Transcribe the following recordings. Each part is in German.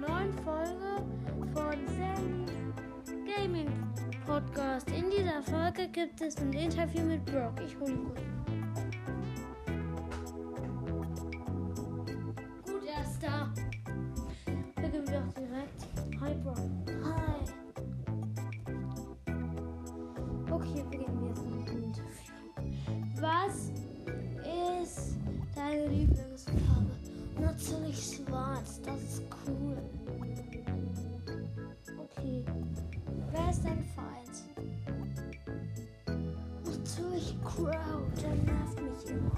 neuen Folge von Sam Gaming Podcast. In dieser Folge gibt es ein Interview mit Brock. Ich hole ihn gut. Gut, er ist da. Beginnen wir auch direkt. Hi, Brock. Hi. Okay, beginnen wir jetzt mit dem Interview. Was ist deine Lieblingsfarbe? Natürlich Schwarz. Das ist cool. Okay. Wer ist dein Feind? Natürlich Crow, der nervt mich immer.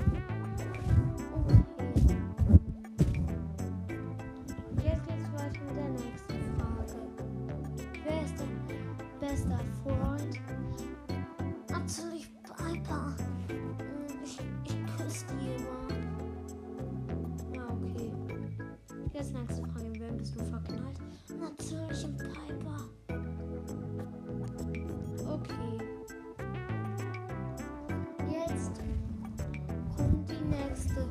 Okay. Jetzt geht's weiter mit der nächsten Frage. Wer ist dein bester Freund? Jetzt nächste Frage. In wem bist du verknallt? Natürlich in Piper. Okay. Jetzt kommt die nächste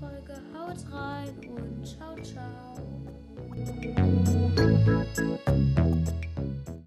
Folge. Haut rein und ciao, ciao.